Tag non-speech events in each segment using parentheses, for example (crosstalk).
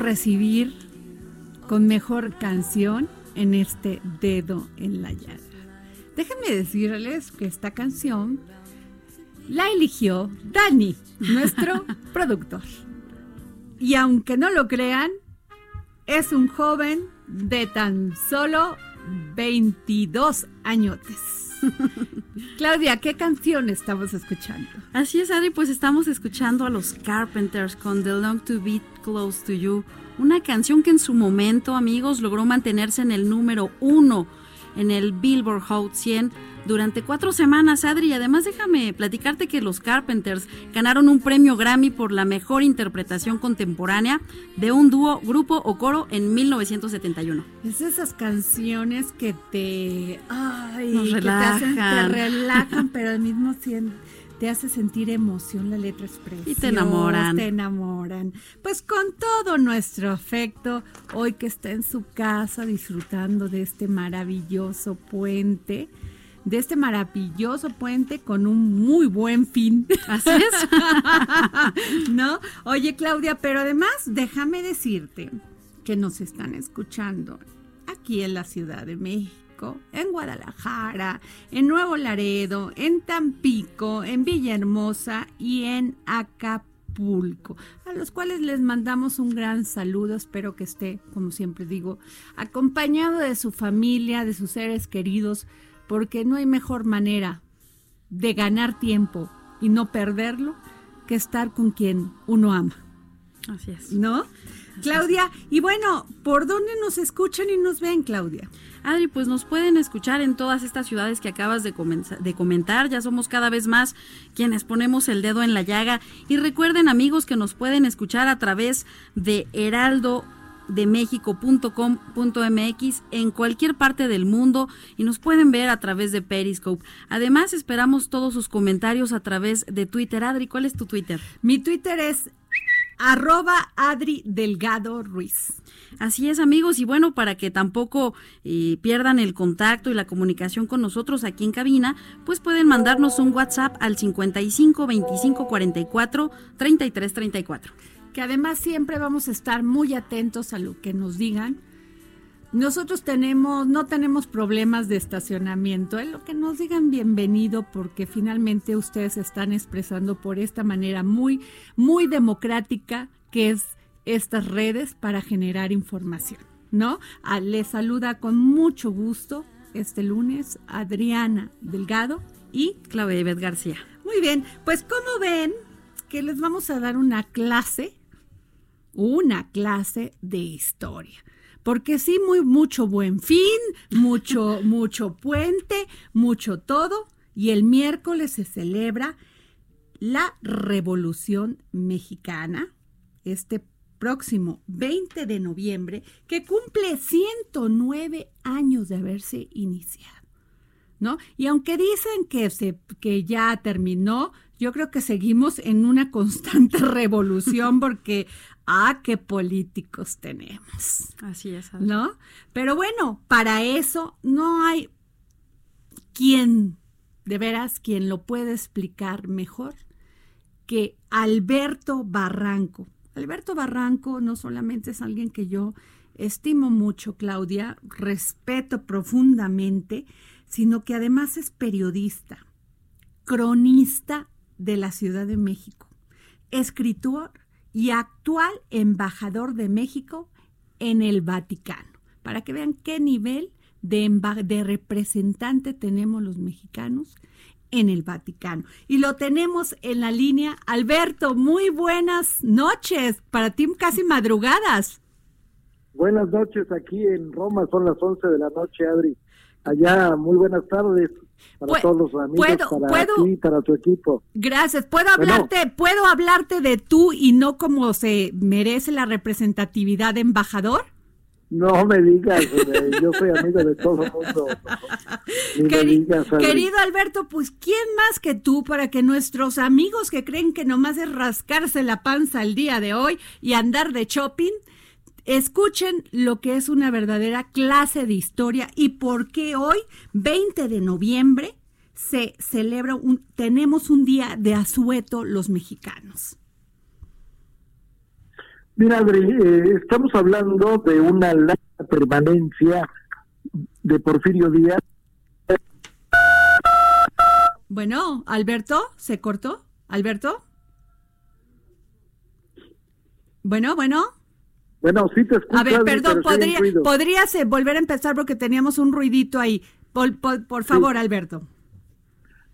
Recibir con mejor canción en este dedo en la llaga. Déjenme decirles que esta canción la eligió Dani, nuestro (laughs) productor. Y aunque no lo crean, es un joven de tan solo 22 añotes. Claudia, ¿qué canción estamos escuchando? Así es, Adri, pues estamos escuchando a los Carpenters con The Long to Be Close to You, una canción que en su momento, amigos, logró mantenerse en el número uno en el Billboard Hot 100 durante cuatro semanas, Adri. Y además déjame platicarte que los Carpenters ganaron un premio Grammy por la mejor interpretación contemporánea de un dúo, grupo o coro en 1971. Es esas canciones que te, ay, Nos que te, hacen- te relajan. relajan, (laughs) pero al mismo tiempo te hace sentir emoción, la letra es preciosa. Y te enamoran. Te enamoran. Pues con todo nuestro afecto, hoy que está en su casa disfrutando de este maravilloso puente, de este maravilloso puente con un muy buen fin. (laughs) Así es. ¿No? Oye, Claudia, pero además déjame decirte que nos están escuchando aquí en la Ciudad de México, en Guadalajara, en Nuevo Laredo, en Tampico, en Villahermosa y en Acapulco, a los cuales les mandamos un gran saludo. Espero que esté, como siempre digo, acompañado de su familia, de sus seres queridos, porque no hay mejor manera de ganar tiempo y no perderlo que estar con quien uno ama, Así es. ¿no? Claudia, y bueno, ¿por dónde nos escuchan y nos ven, Claudia? Adri, pues nos pueden escuchar en todas estas ciudades que acabas de, de comentar. Ya somos cada vez más quienes ponemos el dedo en la llaga. Y recuerden, amigos, que nos pueden escuchar a través de heraldodemexico.com.mx en cualquier parte del mundo y nos pueden ver a través de Periscope. Además, esperamos todos sus comentarios a través de Twitter. Adri, ¿cuál es tu Twitter? Mi Twitter es arroba Adri Delgado Ruiz. Así es, amigos, y bueno, para que tampoco eh, pierdan el contacto y la comunicación con nosotros aquí en cabina, pues pueden mandarnos un WhatsApp al 55 25 44 33 34. Que además siempre vamos a estar muy atentos a lo que nos digan nosotros tenemos, no tenemos problemas de estacionamiento. Es lo que nos digan bienvenido porque finalmente ustedes están expresando por esta manera muy, muy democrática que es estas redes para generar información, ¿no? Ah, les saluda con mucho gusto este lunes Adriana Delgado y Claudia Ibet García. muy bien, pues como ven que les vamos a dar una clase, una clase de historia. Porque sí, muy, mucho buen fin, mucho, (laughs) mucho puente, mucho todo. Y el miércoles se celebra la Revolución Mexicana, este próximo 20 de noviembre, que cumple 109 años de haberse iniciado. ¿no? Y aunque dicen que, se, que ya terminó, yo creo que seguimos en una constante (laughs) revolución porque, ah, qué políticos tenemos, Así es. ¿no? Pero bueno, para eso no hay quien, de veras, quien lo puede explicar mejor que Alberto Barranco. Alberto Barranco no solamente es alguien que yo estimo mucho, Claudia, respeto profundamente, sino que además es periodista, cronista de la Ciudad de México, escritor y actual embajador de México en el Vaticano. Para que vean qué nivel de, de representante tenemos los mexicanos en el Vaticano. Y lo tenemos en la línea. Alberto, muy buenas noches. Para ti casi madrugadas. Buenas noches aquí en Roma, son las 11 de la noche, Adri. Allá, muy buenas tardes para Pu- todos los amigos, puedo- para puedo- ti, para tu equipo. Gracias. ¿Puedo Bueno. hablarte, puedo hablarte de tú y no como se merece la representatividad de embajador? No me digas, yo soy amigo de todo el mundo. Queri- digas, querido Alberto, pues ¿quién más que tú para que nuestros amigos que creen que nomás es rascarse la panza el día de hoy y andar de shopping, escuchen lo que es una verdadera clase de historia y por qué hoy, 20 de noviembre, se celebra un, tenemos un día de asueto los mexicanos. Mira, Adri, eh, estamos hablando de una larga permanencia de Porfirio Díaz. Bueno, Alberto, ¿se cortó? ¿Alberto? Bueno, bueno. Bueno, sí te escucho, A ver, perdón, sí podría, podrías eh, volver a empezar porque teníamos un ruidito ahí. Por, por- por favor, Alberto.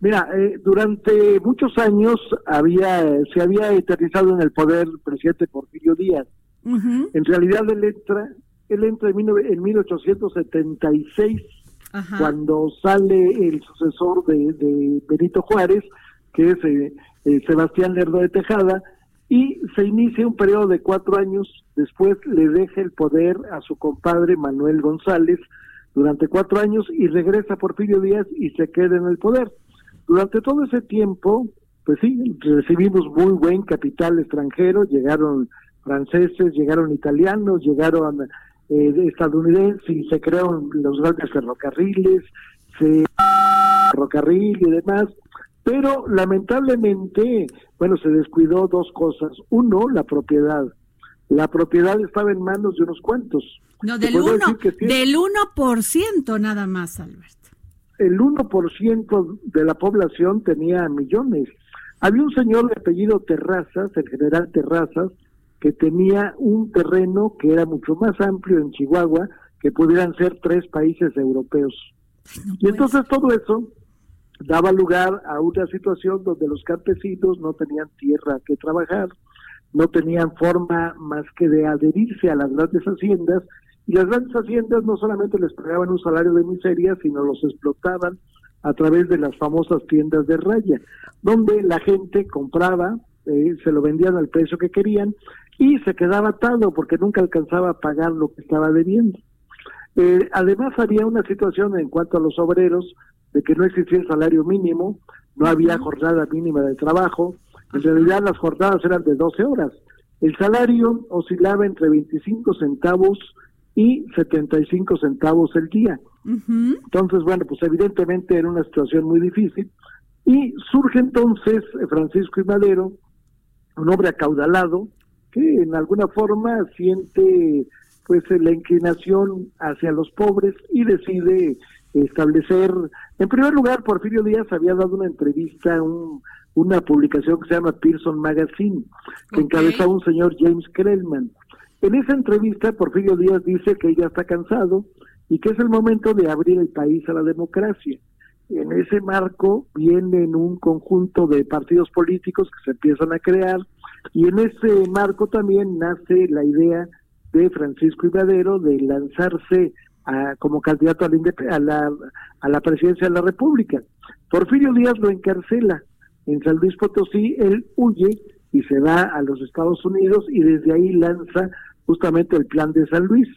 Mira, eh, durante muchos años había se había eternizado en el poder el presidente Porfirio Díaz. Ujú, En realidad él entra, él entra en, en 1876 Ajá. cuando sale el sucesor de, de Benito Juárez, que es eh, eh, Sebastián Lerdo de Tejada, y se inicia un periodo de cuatro años. Después le deja el poder a su compadre Manuel González durante cuatro años y regresa Porfirio Díaz y se queda en el poder. Durante todo ese tiempo, pues sí, recibimos muy buen capital extranjero, llegaron franceses, llegaron italianos, llegaron eh, estadounidenses y se crearon los grandes ferrocarriles, se ferrocarril y demás, pero lamentablemente, bueno, se descuidó dos cosas. Uno, la propiedad. La propiedad estaba en manos de unos cuantos. No, del puedo 1, decir que sí, del 1% nada más, Alberto. el 1% de la población tenía millones. Había un señor de apellido Terrazas, el general Terrazas, que tenía un terreno que era mucho más amplio en Chihuahua, que pudieran ser tres países europeos. Ay, no Y entonces todo eso daba lugar a una situación donde los campesinos no tenían tierra que trabajar, no tenían forma más que de adherirse a las grandes haciendas, y las grandes haciendas no solamente les pagaban un salario de miseria, sino los explotaban a través de las famosas tiendas de raya, donde la gente compraba, eh, se lo vendían al precio que querían y se quedaba atado porque nunca alcanzaba a pagar lo que estaba debiendo. Eh, además había una situación en cuanto a los obreros de que no existía el salario mínimo, no había jornada mínima de trabajo, en realidad las jornadas eran de 12 horas. El salario oscilaba entre 25 centavos y 75 centavos el día. Entonces, bueno, pues evidentemente era una situación muy difícil. Y surge entonces Francisco y Madero, un hombre acaudalado, que en alguna forma siente pues la inclinación hacia los pobres y decide establecer, en primer lugar, Porfirio Díaz había dado una entrevista, un, una publicación que se llama Pearson Magazine, que Ok. encabeza un señor James Krellman. En esa entrevista, Porfirio Díaz dice que ya está cansado y que es el momento de abrir el país a la democracia. En ese marco vienen un conjunto de partidos políticos que se empiezan a crear y en ese marco también nace la idea de Francisco Ibadero de lanzarse a- como candidato a la, a, la, a la presidencia de la República. Porfirio Díaz lo encarcela en San Luis Potosí, él huye y se va a los Estados Unidos y desde ahí lanza justamente el plan de San Luis,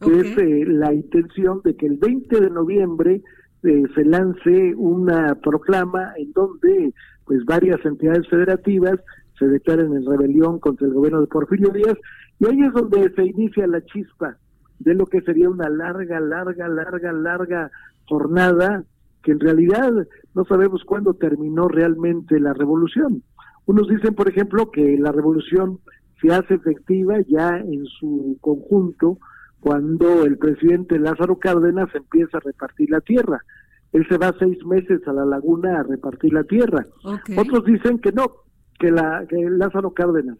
que es eh, la intención de que el 20 de noviembre eh, se lance una proclama en donde pues varias entidades federativas se declaren en rebelión contra el gobierno de Porfirio Díaz y ahí es donde se inicia la chispa de lo que sería una larga, larga, larga, larga jornada que en realidad no sabemos cuándo terminó realmente la revolución. Unos dicen, por ejemplo, que la revolución se hace efectiva ya en su conjunto cuando el presidente Lázaro Cárdenas empieza a repartir la tierra. Él se va seis meses a la laguna a repartir la tierra. Otros dicen que no, que, la, que Lázaro Cárdenas.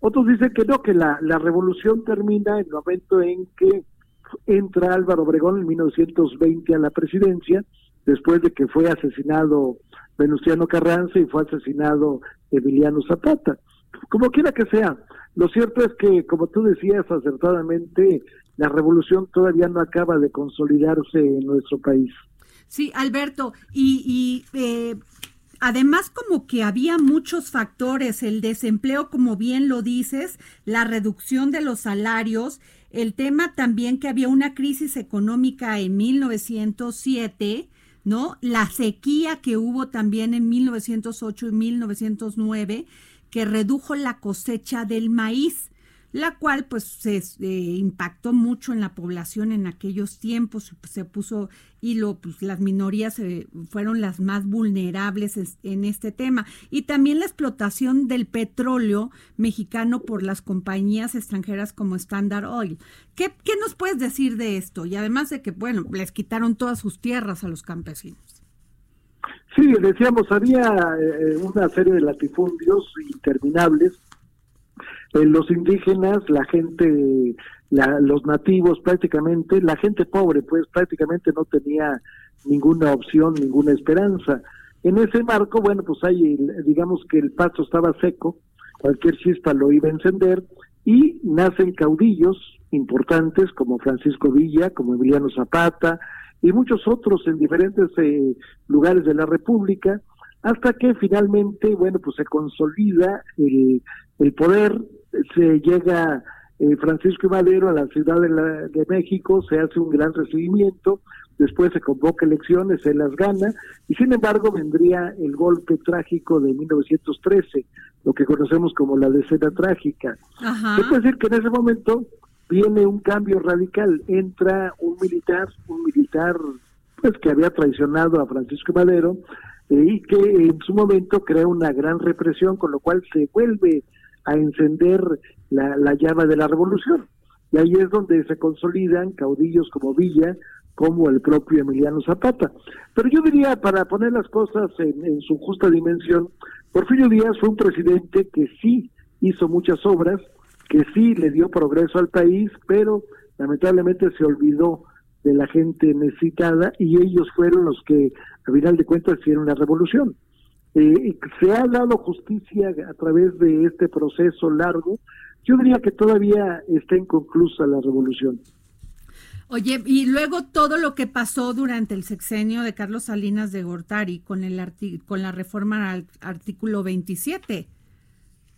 Otros dicen que no, que la, la revolución termina en el momento en que entra Álvaro Obregón en 1920 a la presidencia, después de que fue asesinado Venustiano Carranza y fue asesinado Emiliano Zapata. Como quiera que sea, lo cierto es que, como tú decías acertadamente, la revolución todavía no acaba de consolidarse en nuestro país. Sí, Alberto, y, y eh, además como que había muchos factores, el desempleo, como bien lo dices, la reducción de los salarios, el tema también que había una crisis económica en 1907, ¿no? La sequía que hubo también en 1908 y 1909, que redujo la cosecha del maíz la cual pues se eh, impactó mucho en la población en aquellos tiempos, se puso y lo, pues, las minorías eh, fueron las más vulnerables en, este tema. Y también la explotación del petróleo mexicano por las compañías extranjeras como Standard Oil. ¿Qué, ¿Qué nos puedes decir de esto? Y además de que, bueno, les quitaron todas sus tierras a los campesinos. Sí, decíamos, había eh, una serie de latifundios interminables los indígenas, la gente, la, los nativos prácticamente, la gente pobre pues prácticamente no tenía ninguna opción, ninguna esperanza. En ese marco, bueno, pues hay, digamos que el paso estaba seco, cualquier chispa lo iba a encender y nacen caudillos importantes como Francisco Villa, como Emiliano Zapata y muchos otros en diferentes eh, lugares de la República, hasta que finalmente, bueno, pues se consolida el, el poder, se llega eh, Francisco y Madero a la Ciudad de, la, de, México, se hace un gran recibimiento, después se convoca elecciones, se las gana, y sin embargo vendría el golpe trágico de 1913, lo que conocemos como la decena trágica. Ajá. Es decir, que en ese momento viene un cambio radical, entra un militar, un militar pues que había traicionado a Francisco Madero, eh, y que en su momento crea una gran represión, con lo cual se vuelve a encender la, la, llama de la revolución. Y ahí es donde se consolidan caudillos como Villa, como el propio Emiliano Zapata. Pero yo diría, para poner las cosas en, su justa dimensión, Porfirio Díaz fue un presidente que sí hizo muchas obras, que sí le dio progreso al país, pero lamentablemente se olvidó de la gente necesitada y ellos fueron los que, a final de cuentas, hicieron la revolución. Eh, se ha dado justicia a través de este proceso largo. Yo diría que todavía está inconclusa la revolución. Oye, y luego todo lo que pasó durante el sexenio de Carlos Salinas de Gortari con el con la reforma al artículo 27.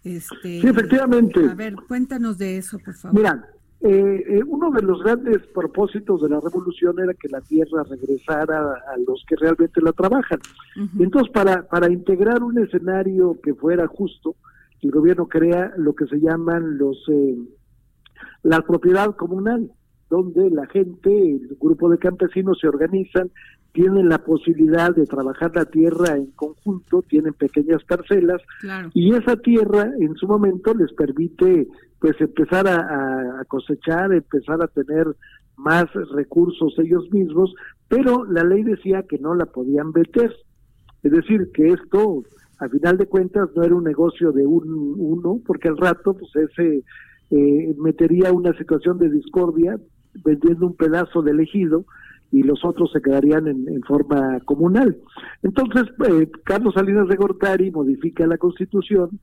Este, sí, efectivamente. A ver, cuéntanos de eso, por favor. Mira, eh, eh, uno de los grandes propósitos de la revolución era que la tierra regresara a, a los que realmente la trabajan. Uh -huh. Entonces, para, para integrar un escenario que fuera justo, el gobierno crea lo que se llaman los eh, la propiedad comunal, donde la gente, el grupo de campesinos se organizan, tienen la posibilidad de trabajar la tierra en conjunto, tienen pequeñas parcelas claro. y esa tierra en su momento les permite pues empezar a, cosechar, empezar a tener más recursos ellos mismos, pero la ley decía que no la podían vender. Es decir, que esto, a final de cuentas, no era un negocio de un uno, porque al rato, pues ese eh, metería una situación de discordia vendiendo un pedazo del ejido y los otros se quedarían en, forma comunal. Entonces, eh, Carlos Salinas de Gortari modifica la constitución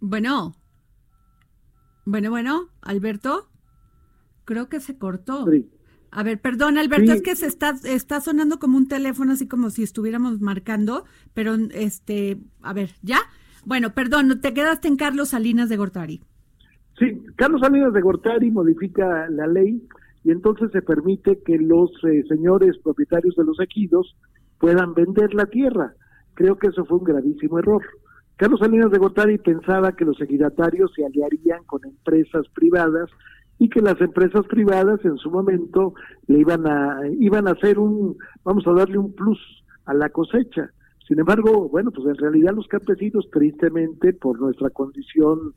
Bueno. Bueno, bueno, Alberto. Creo que se cortó. A ver, perdón, Alberto, Sí. es que se está, está sonando como un teléfono, así como si estuviéramos marcando, pero este, a ver, ¿ya? Bueno, perdón, te quedaste en Carlos Salinas de Gortari. Sí, Carlos Salinas de Gortari modifica la ley y entonces se permite que los eh, señores propietarios de los ejidos puedan vender la tierra. Creo que eso fue un gravísimo error. Carlos Salinas de Gortari pensaba que los ejidatarios se aliarían con empresas privadas y que las empresas privadas en su momento le iban a iban a hacer un vamos a darle un plus a la cosecha. Sin embargo, bueno, pues en realidad los campesinos tristemente por nuestra condición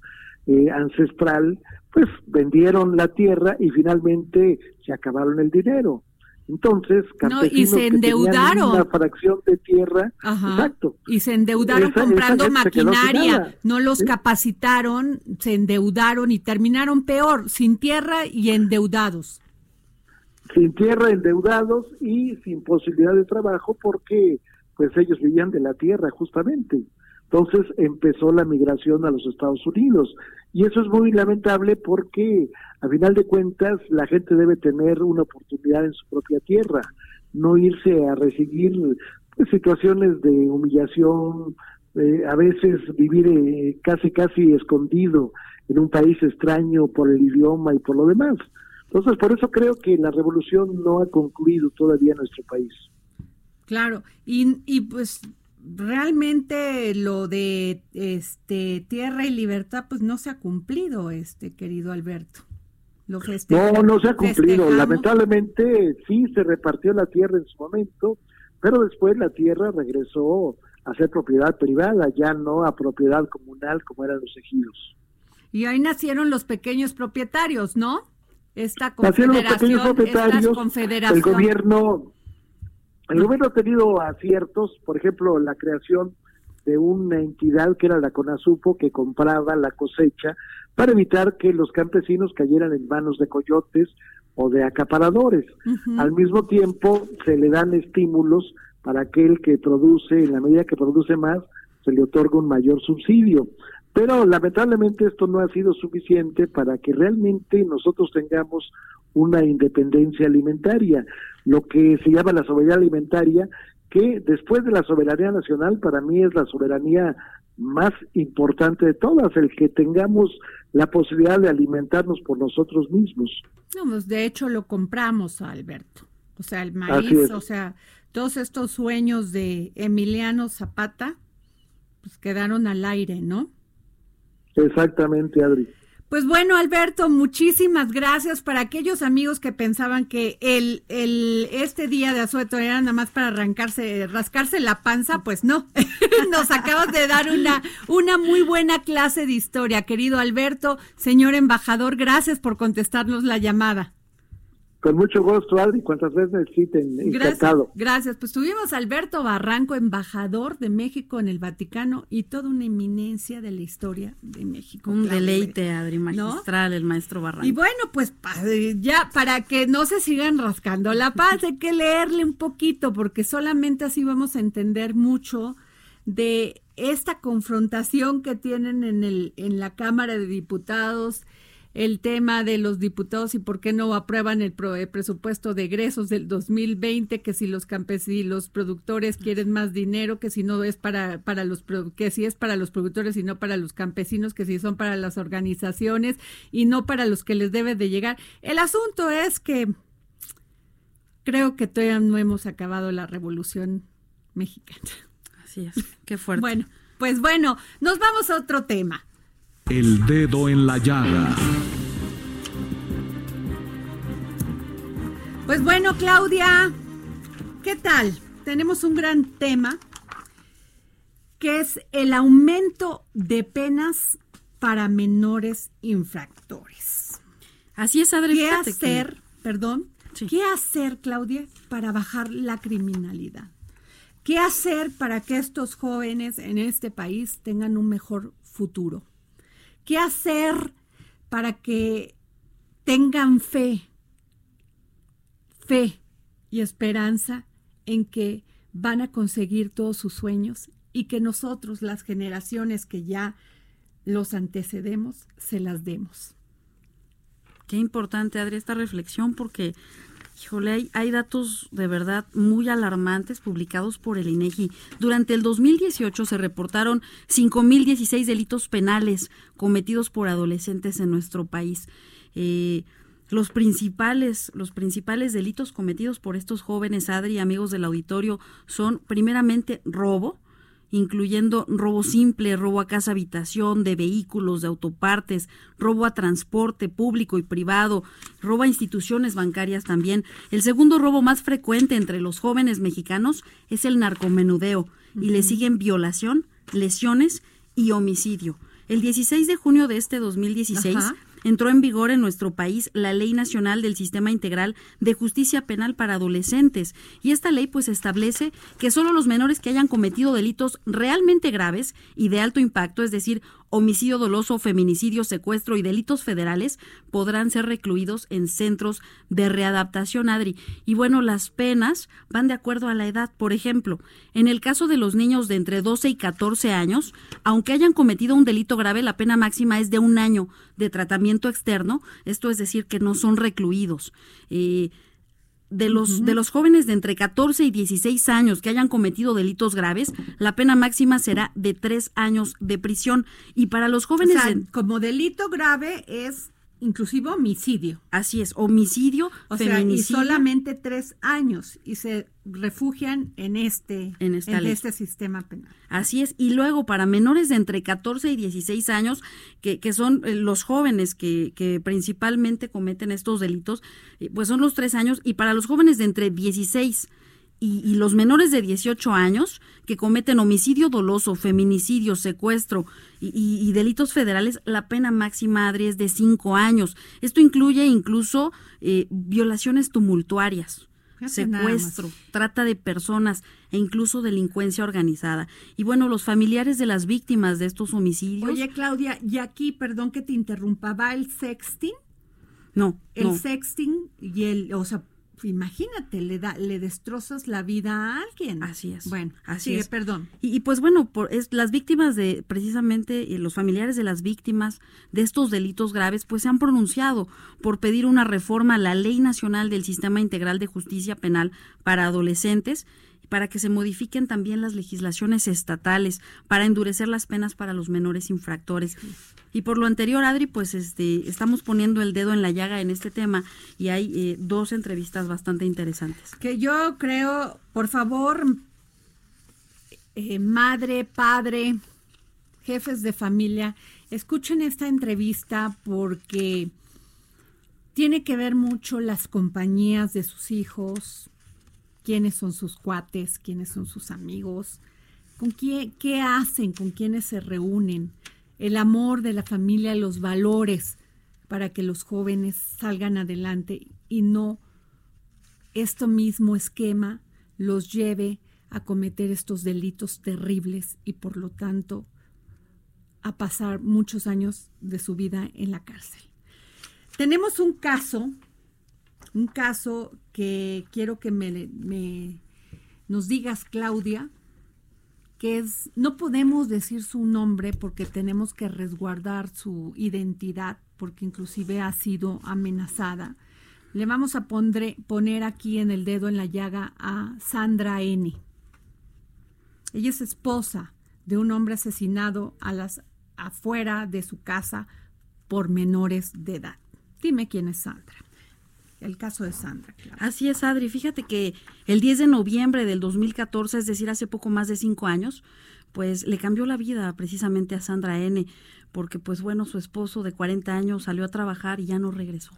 eh, ancestral, pues vendieron la tierra y finalmente se acabaron el dinero. Entonces, No, y se endeudaron. una fracción de tierra, Ajá. exacto, Y se endeudaron Esa- comprando maquinaria, no los Sí. capacitaron, se endeudaron y terminaron peor, sin tierra y endeudados. sin tierra, endeudados y sin posibilidad de trabajo porque pues ellos vivían de la tierra justamente. Entonces empezó la migración a los Estados Unidos y eso es muy lamentable porque a final de cuentas la gente debe tener una oportunidad en su propia tierra, no irse a recibir pues, situaciones de humillación, a veces vivir eh, casi casi escondido en un país extraño por el idioma y por lo demás. Entonces, por eso creo que la revolución no ha concluido todavía en nuestro país. Claro, y, y pues realmente lo de este tierra y libertad pues no se ha cumplido, este querido Alberto. Lo No, no se ha cumplido. Lamentablemente sí se repartió la tierra en su momento, pero después la tierra regresó a ser propiedad privada, ya no a propiedad comunal como eran los ejidos. Y ahí nacieron los pequeños propietarios, ¿no? Esta Nacieron los confederación, pequeños propietarios, estas confederación. el gobierno, el gobierno ha tenido aciertos, por ejemplo, la creación de una entidad que era la CONASUPO que compraba la cosecha para evitar que los campesinos cayeran en manos de coyotes o de acaparadores. Al mismo tiempo se le dan estímulos para aquel que produce, en la medida que produce más, se le otorga un mayor subsidio. Pero lamentablemente esto no ha sido suficiente para que realmente nosotros tengamos una independencia alimentaria, lo que se llama la soberanía alimentaria, que después de la soberanía nacional para mí es la soberanía más importante de todas, el que tengamos la posibilidad de alimentarnos por nosotros mismos. No, pues de hecho lo compramos, Alberto. O sea, el maíz, o sea, todos estos sueños de Emiliano Zapata, pues quedaron al aire, ¿no? Exactamente, Adri. Pues bueno, Alberto, muchísimas gracias para aquellos amigos que pensaban que el, el este día de asueto era nada más para arrancarse, rascarse la panza, pues no. (laughs) Nos acabas de dar una, una muy buena clase de historia, querido Alberto, señor embajador, gracias por contestarnos la llamada. Con mucho gusto, Adri, cuantas veces necesiten, Gracias, encantado. gracias. Pues tuvimos a Alberto Barranco, embajador de México en el Vaticano y toda una eminencia de la historia de México. Un deleite, Adri, ¿No? magistral, el maestro Barranco. Y bueno, pues ya para que no se sigan rascando la paz, hay que leerle un poquito porque solamente así vamos a entender mucho de esta confrontación que tienen en el en la Cámara de Diputados el tema de los diputados y por qué no aprueban el, pro- el presupuesto de egresos del 2020, que si los campesinos, los productores quieren más dinero, que si no es para, para los, que si es para los productores y no para los campesinos, que si son para las organizaciones y no para los que les debe de llegar. El asunto es que creo que todavía no hemos acabado la revolución mexicana. Así es, qué fuerte. Bueno, pues bueno, nos vamos a otro tema. El dedo en la llaga. Pues bueno, Claudia, ¿qué tal? Tenemos un gran tema que es el aumento de penas para menores infractores. Así es, Adri. ¿Qué que- hacer, perdón, Sí. qué hacer, Claudia, para bajar la criminalidad? ¿Qué hacer para que estos jóvenes en este país tengan un mejor futuro? ¿Qué hacer para que tengan fe, fe y esperanza en que van a conseguir todos sus sueños y que nosotros, las generaciones que ya los antecedemos, se las demos? Qué importante, Adri, esta reflexión porque, híjole, hay, datos de verdad muy alarmantes publicados por el INEGI. Durante el 2018 se reportaron 5.016 delitos penales cometidos por adolescentes en nuestro país. Eh, los principales, los principales delitos cometidos por estos jóvenes, Adri, amigos del auditorio, son primeramente robo, incluyendo robo simple, robo a casa habitación, de vehículos, de autopartes, robo a transporte público y privado, robo a instituciones bancarias también. El segundo robo más frecuente entre los jóvenes mexicanos es el narcomenudeo y le siguen violación, lesiones y homicidio. El 16 de junio de este 2016 Ajá. Entró en vigor en nuestro país la Ley Nacional del Sistema Integral de Justicia Penal para Adolescentes. Y esta ley pues establece que solo los menores que hayan cometido delitos realmente graves y de alto impacto, es decir, homicidio doloso, feminicidio, secuestro y delitos federales podrán ser recluidos en centros de readaptación, Adri. Y bueno, las penas van de acuerdo a la edad. Por ejemplo, en el caso de los niños de entre 12 y 14 años, aunque hayan cometido un delito grave, la pena máxima es de un año de tratamiento externo, esto es decir, que no son recluidos. Eh, de los, de los jóvenes de entre 14 y 16 años que hayan cometido delitos graves, la pena máxima será de tres años de prisión. Y para los O jóvenes sea, de- como delito grave es inclusive homicidio. Así es, homicidio, O sea, y feminicidio. solamente tres años y se refugian en este, En esta este sistema penal. Así es. Y luego para menores de entre 14 y 16 años, que, que son eh, los jóvenes que, que principalmente cometen estos delitos, eh, pues son los tres años. Y para los jóvenes de entre 16 y, y los menores de 18 años que cometen homicidio doloso, feminicidio, secuestro y, y- y delitos federales, la pena máxima, Adri, es de cinco años. Esto incluye incluso eh, violaciones tumultuarias, secuestro, trata de personas e incluso delincuencia organizada. Y bueno, los familiares de las víctimas de estos homicidios, Oye, Claudia, y aquí, perdón que te interrumpa, va el sexting, no, el no. sexting y el, o sea, imagínate, le da, le destrozas la vida a alguien. Así es. Bueno, así sigue, es. perdón. Y, y pues bueno, por, es, las víctimas de, precisamente los familiares de las víctimas de estos delitos graves, pues se han pronunciado por pedir una reforma a la Ley Nacional del Sistema Integral de Justicia Penal para Adolescentes para que se modifiquen también las legislaciones estatales para endurecer las penas para los menores infractores. Y por lo anterior, Adri, pues este, estamos poniendo el dedo en la llaga en este tema y hay eh, dos entrevistas bastante interesantes. Que yo creo, por favor, eh, madre, padre, jefes de familia, escuchen esta entrevista porque tiene que ver mucho las compañías de sus hijos, quiénes son sus cuates, quiénes son sus amigos, con quién, qué hacen, con quiénes se reúnen, el amor de la familia, los valores para que los jóvenes salgan adelante y no esto mismo esquema los lleve a cometer estos delitos terribles y por lo tanto a pasar muchos años de su vida en la cárcel. Tenemos un caso, un caso que quiero que me, nos digas, Claudia, que es, no podemos decir su nombre porque tenemos que resguardar su identidad, porque inclusive ha sido amenazada. Le vamos a poner aquí en el dedo en la llaga a Sandra N. Ella es esposa de un hombre asesinado a las afuera de su casa por menores de edad. Dime quién es Sandra. El caso de Sandra, claro. Así es, Adri. Fíjate que el 10 de noviembre del 2014, es decir, hace poco más de cinco años, pues le cambió la vida precisamente a Sandra N, porque pues bueno, su esposo de 40 años salió a trabajar y ya no regresó.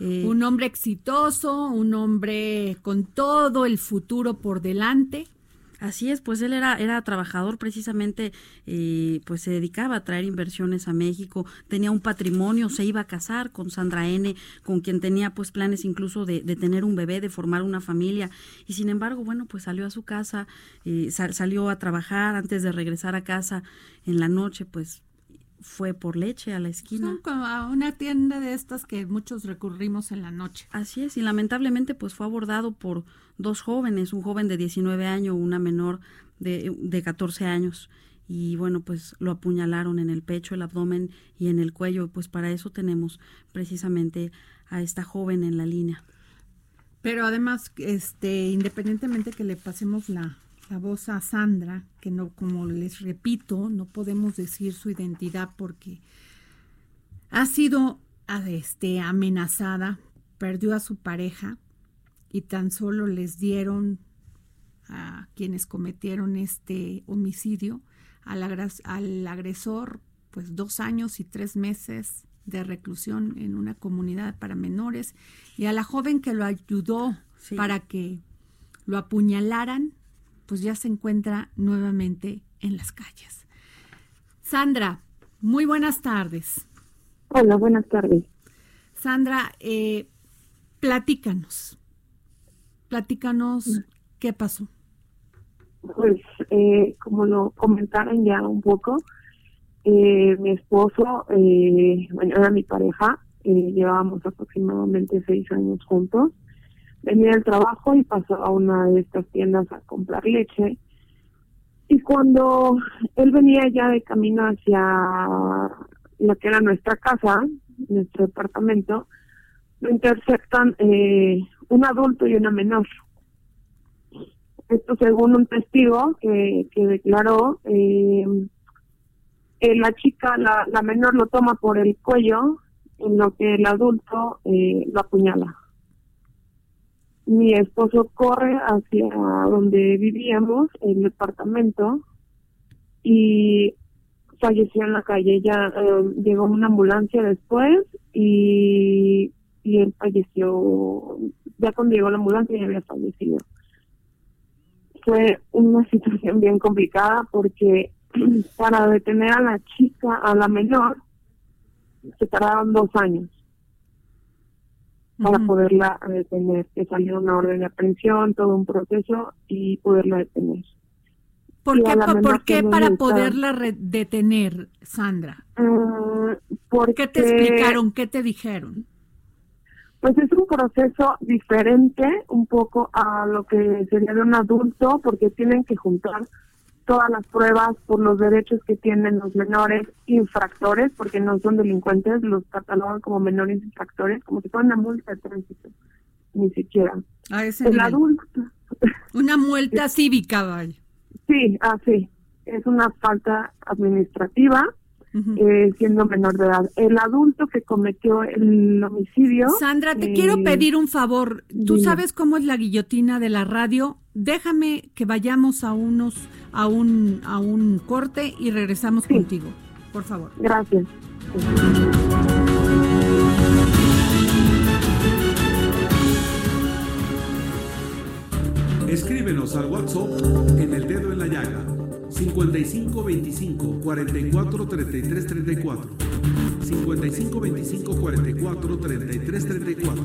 Eh, Un hombre exitoso, un hombre con todo el futuro por delante. Así es, pues él era, era trabajador precisamente, eh, pues se dedicaba a traer inversiones a México, tenía un patrimonio, se iba a casar con Sandra N., con quien tenía pues planes incluso de, de tener un bebé, de formar una familia, y sin embargo, bueno, pues salió a su casa, eh, sal- salió a trabajar antes de regresar a casa en la noche, pues fue por leche a la esquina. Como a una tienda de estas que muchos recurrimos en la noche. Así es, y lamentablemente pues fue abordado por dos jóvenes, un joven de 19 años, una menor de, de 14 años. Y bueno, pues lo apuñalaron en el pecho, el abdomen y en el cuello. Pues para eso tenemos precisamente a esta joven en la línea. Pero además, este, independientemente que le pasemos la, la voz a Sandra, que no, como les repito, no podemos decir su identidad porque ha sido a- este, amenazada, perdió a su pareja y tan solo les dieron a quienes cometieron este homicidio al, agresor pues dos años y tres meses de reclusión en una comunidad para menores y a la joven que lo ayudó Sí. para que lo apuñalaran pues ya se encuentra nuevamente en las calles. Sandra, muy buenas tardes. Hola, buenas tardes. Sandra, eh, platícanos, platícanos qué pasó. Pues, eh, como lo comentaron ya un poco, eh, mi esposo, eh, bueno, era mi pareja, eh, llevábamos aproximadamente seis años juntos. Venía del trabajo y pasó a una de estas tiendas a comprar leche. Y cuando él venía ya de camino hacia la que era nuestra casa, nuestro departamento, lo interceptan eh, un adulto y una menor. Esto según un testigo que, que declaró, eh, eh, la chica, la, la menor lo toma por el cuello, en lo que el adulto eh, lo apuñala. Mi esposo corre hacia donde vivíamos, el departamento, y falleció en la calle. Ya eh, llegó una ambulancia después y, y él falleció. Ya cuando llegó la ambulancia ya había fallecido. Fue una (laughs) situación bien complicada porque (clears throat) para detener a la chica, a la menor, se tardaron dos años para poderla detener, que salió una orden de aprehensión, todo un proceso y poderla detener. ¿Por qué, por qué para poderla detener, Sandra? Porque, ¿Qué te explicaron? ¿Qué te dijeron? Pues es un proceso diferente un poco a lo que sería de un adulto, porque tienen que juntar todas las pruebas por los derechos que tienen los menores infractores, porque no son delincuentes, los catalogan como menores infractores, como si fuera una multa de tránsito, ni siquiera. A ese El nivel. adulto, Una multa (laughs) cívica, vaya. sí, así, es una falta administrativa, eh, siendo menor de edad. El adulto que cometió el homicidio... Sandra, te eh, quiero pedir un favor. Tú dime. sabes cómo es la guillotina de la radio. Déjame que vayamos a unos a un a un corte y regresamos Sí. contigo. Por favor. Gracias. Escríbenos al WhatsApp en el dedo en la llaga 55 25 44 33 34 55 25 44 33 34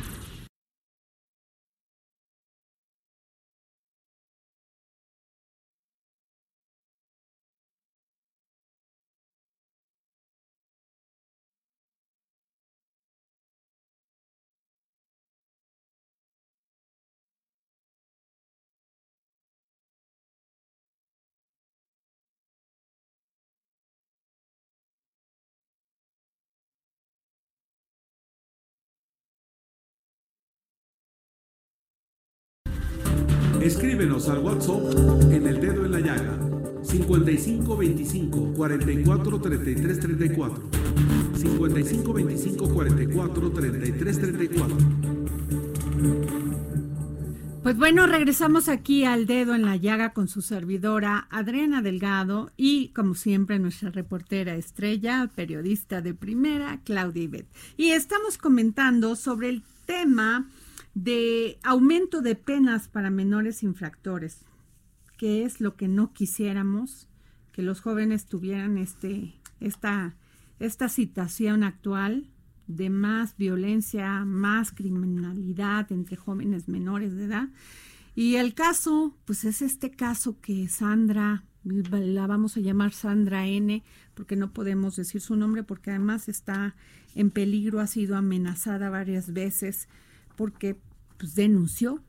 Al WhatsApp en el dedo en la llaga 55 25 44 33 34 55 25 44 33 34 Pues bueno, regresamos aquí al dedo en la llaga con su servidora Adriana Delgado y como siempre nuestra reportera estrella, periodista de primera, Claudia Ibet. Y estamos comentando sobre el tema de aumento de penas para menores infractores, que es lo que no quisiéramos que los jóvenes tuvieran este esta esta situación actual de más violencia, más criminalidad entre jóvenes menores de edad. Y el caso, pues es este caso que Sandra, la vamos a llamar Sandra N, porque no podemos decir su nombre, porque además está en peligro, ha sido amenazada varias veces, porque pues, denunció,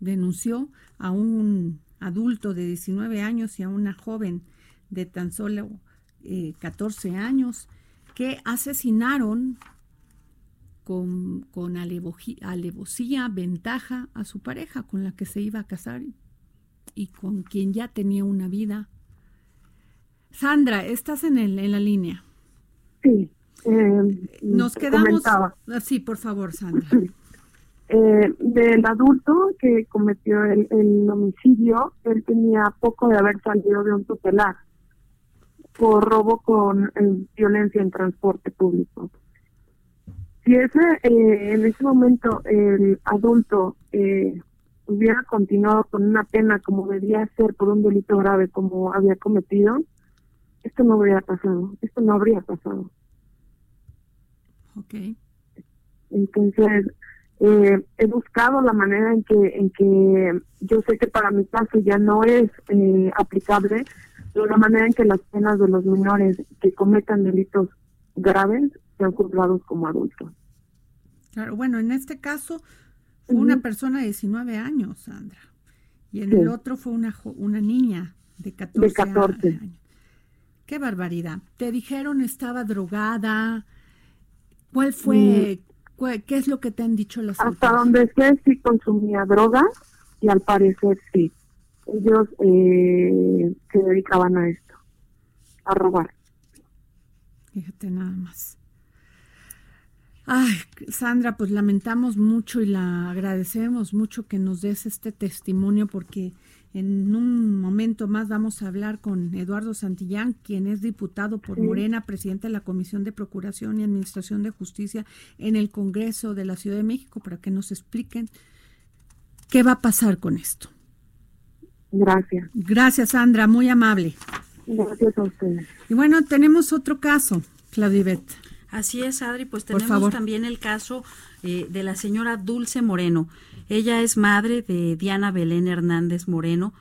denunció a un adulto de 19 años y a una joven de tan solo 14 años que asesinaron con, con alevosía, ventaja a su pareja con la que se iba a casar y con quien ya tenía una vida. Sandra, estás en, el, en la línea. Sí. Eh, Nos quedamos. Ah, sí, por favor, Sandra. Eh, del adulto que cometió el, el, homicidio, él tenía poco de haber salido de un tutelar por robo con eh, violencia en transporte público si ese eh, en ese momento el adulto eh, hubiera continuado con una pena como debía ser por un delito grave como había cometido, esto no habría pasado, esto no habría pasado. Okay. Entonces, eh, he buscado la manera en que, en que yo sé que para mi caso ya no es eh, aplicable, pero la manera en que las penas de los menores que cometan delitos graves sean juzgados como adultos. Claro, bueno, en este caso fue una persona de 19 años, Sandra, y en el otro fue una una niña de 14, de 14. años. Qué barbaridad. Te dijeron estaba drogada. ¿Cuál fue? ¿Qué es lo que te han dicho las Hasta donde sé, sí consumía drogas y al parecer sí. Ellos eh, se dedicaban a esto, a robar. Fíjate nada más. Ay, Sandra, pues lamentamos mucho y la agradecemos mucho que nos des este testimonio porque en un momento más vamos a hablar con Eduardo Santillán, quien es diputado por Morena, presidente de la Comisión de Procuración y Administración de Justicia en el Congreso de la Ciudad de México, para que nos expliquen qué va a pasar con esto. Gracias. Gracias, Sandra, muy amable. Gracias a ustedes. Y bueno, tenemos otro caso, Claudia Así es, Adri, pues tenemos también el caso eh, de la señora Dulce Moreno. Ella es madre de Diana Belén Hernández Moreno,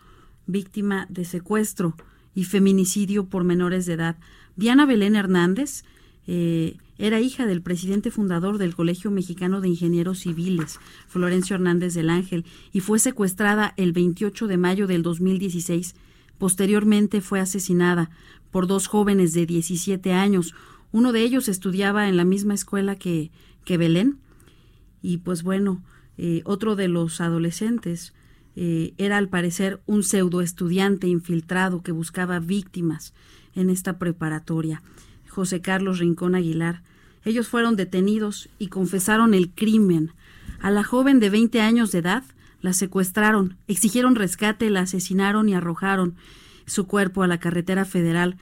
víctima de secuestro y feminicidio por menores de edad. Diana Belén Hernández eh, era hija del presidente fundador del Colegio Mexicano de Ingenieros Civiles, Florencio Hernández del Ángel, y fue secuestrada el 28 de mayo del 2016. Posteriormente fue asesinada por dos jóvenes de 17 años, uno de ellos estudiaba en la misma escuela que, que Belén y pues bueno, eh, otro de los adolescentes eh, era al parecer un pseudo estudiante infiltrado que buscaba víctimas en esta preparatoria, José Carlos Rincón Aguilar. Ellos fueron detenidos y confesaron el crimen. A la joven de 20 años de edad la secuestraron, exigieron rescate, la asesinaron y arrojaron su cuerpo a la carretera federal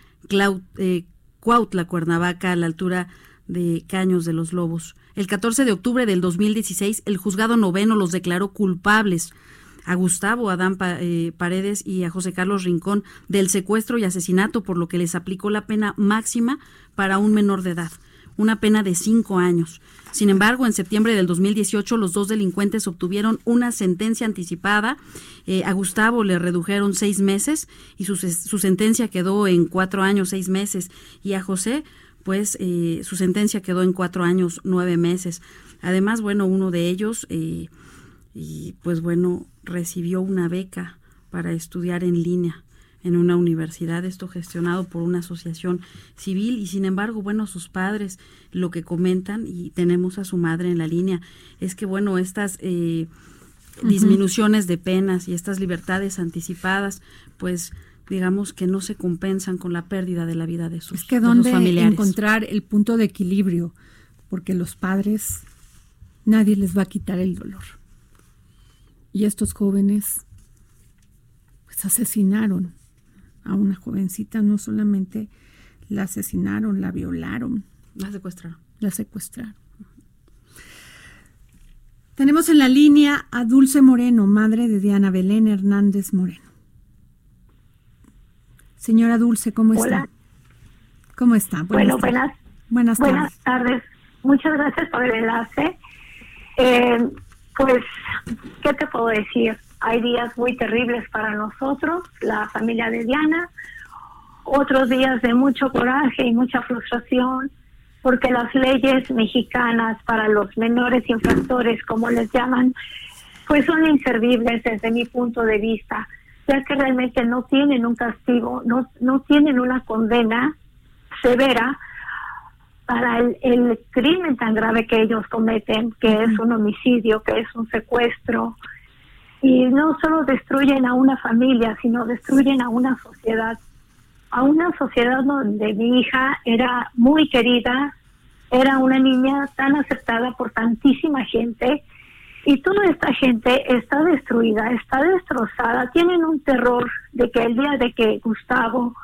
eh, Cuautla, Cuernavaca, a la altura de Caños de los Lobos. El 14 de octubre del 2016, el juzgado noveno los declaró culpables a Gustavo Adán eh, Paredes y a José Carlos Rincón del secuestro y asesinato, por lo que les aplicó la pena máxima para un menor de edad, una pena de cinco años. Sin embargo, en septiembre del 2018 los dos delincuentes obtuvieron una sentencia anticipada. Eh, a Gustavo le redujeron seis meses y su, su, sentencia quedó en cuatro años, seis meses. Y a José, pues eh, su sentencia quedó en cuatro años, nueve meses. Además, bueno, uno de ellos, eh, y pues bueno, recibió una beca para estudiar en línea en una universidad, esto gestionado por una asociación civil y sin embargo, bueno, sus padres lo que comentan y tenemos a su madre en la línea es que, bueno, estas eh, disminuciones de penas y estas libertades anticipadas, pues digamos que no se compensan con la pérdida de la vida de sus, es que dónde encontrar el punto de equilibrio, porque los padres nadie les va a quitar el dolor. Y estos jóvenes pues asesinaron a una jovencita, no solamente la asesinaron, la violaron, La secuestraron. la secuestraron. Tenemos en la línea a Dulce Moreno, madre de Diana Belén Hernández Moreno. Señora Dulce, ¿cómo está? Hola. ¿Cómo está? Bueno, tardes. buenas, Buenas buenas tardes. tardes. Muchas gracias por el enlace. Eh, pues, ¿qué te puedo decir? Hay días muy terribles para nosotros, la familia de Diana, otros días de mucho coraje y mucha frustración, porque las leyes mexicanas para los menores infractores, como les llaman, pues son inservibles desde mi punto de vista, ya que realmente no tienen un castigo, no, no tienen una condena severa para el, el crimen tan grave que ellos cometen, que es un homicidio, que es un secuestro. Y no solo destruyen a una familia, sino destruyen a una sociedad. A una sociedad donde mi hija era muy querida, era una niña tan aceptada por tantísima gente y toda esta gente está destruida, está destrozada, tienen un terror de que el día de que Gustavo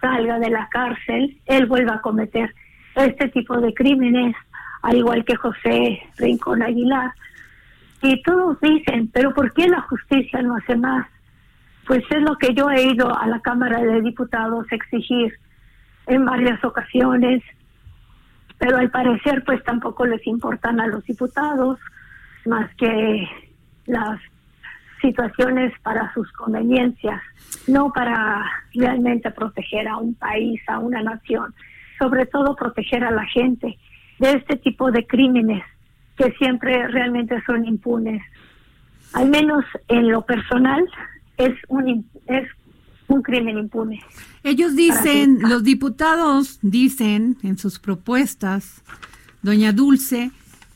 salga de la cárcel, él vuelva a cometer este tipo de crímenes, al igual que José Rincón Aguilar. Y todos dicen, pero ¿por qué la justicia no hace más? Pues es lo que yo he ido a la Cámara de Diputados a exigir en varias ocasiones, pero al parecer pues tampoco les importan a los diputados más que las situaciones para sus conveniencias, no para realmente proteger a un país, a una nación, sobre todo proteger a la gente de este tipo de crímenes que siempre realmente son impunes. Al menos en lo personal es un es un crimen impune. Ellos dicen, los diputados dicen en sus propuestas, doña Dulce,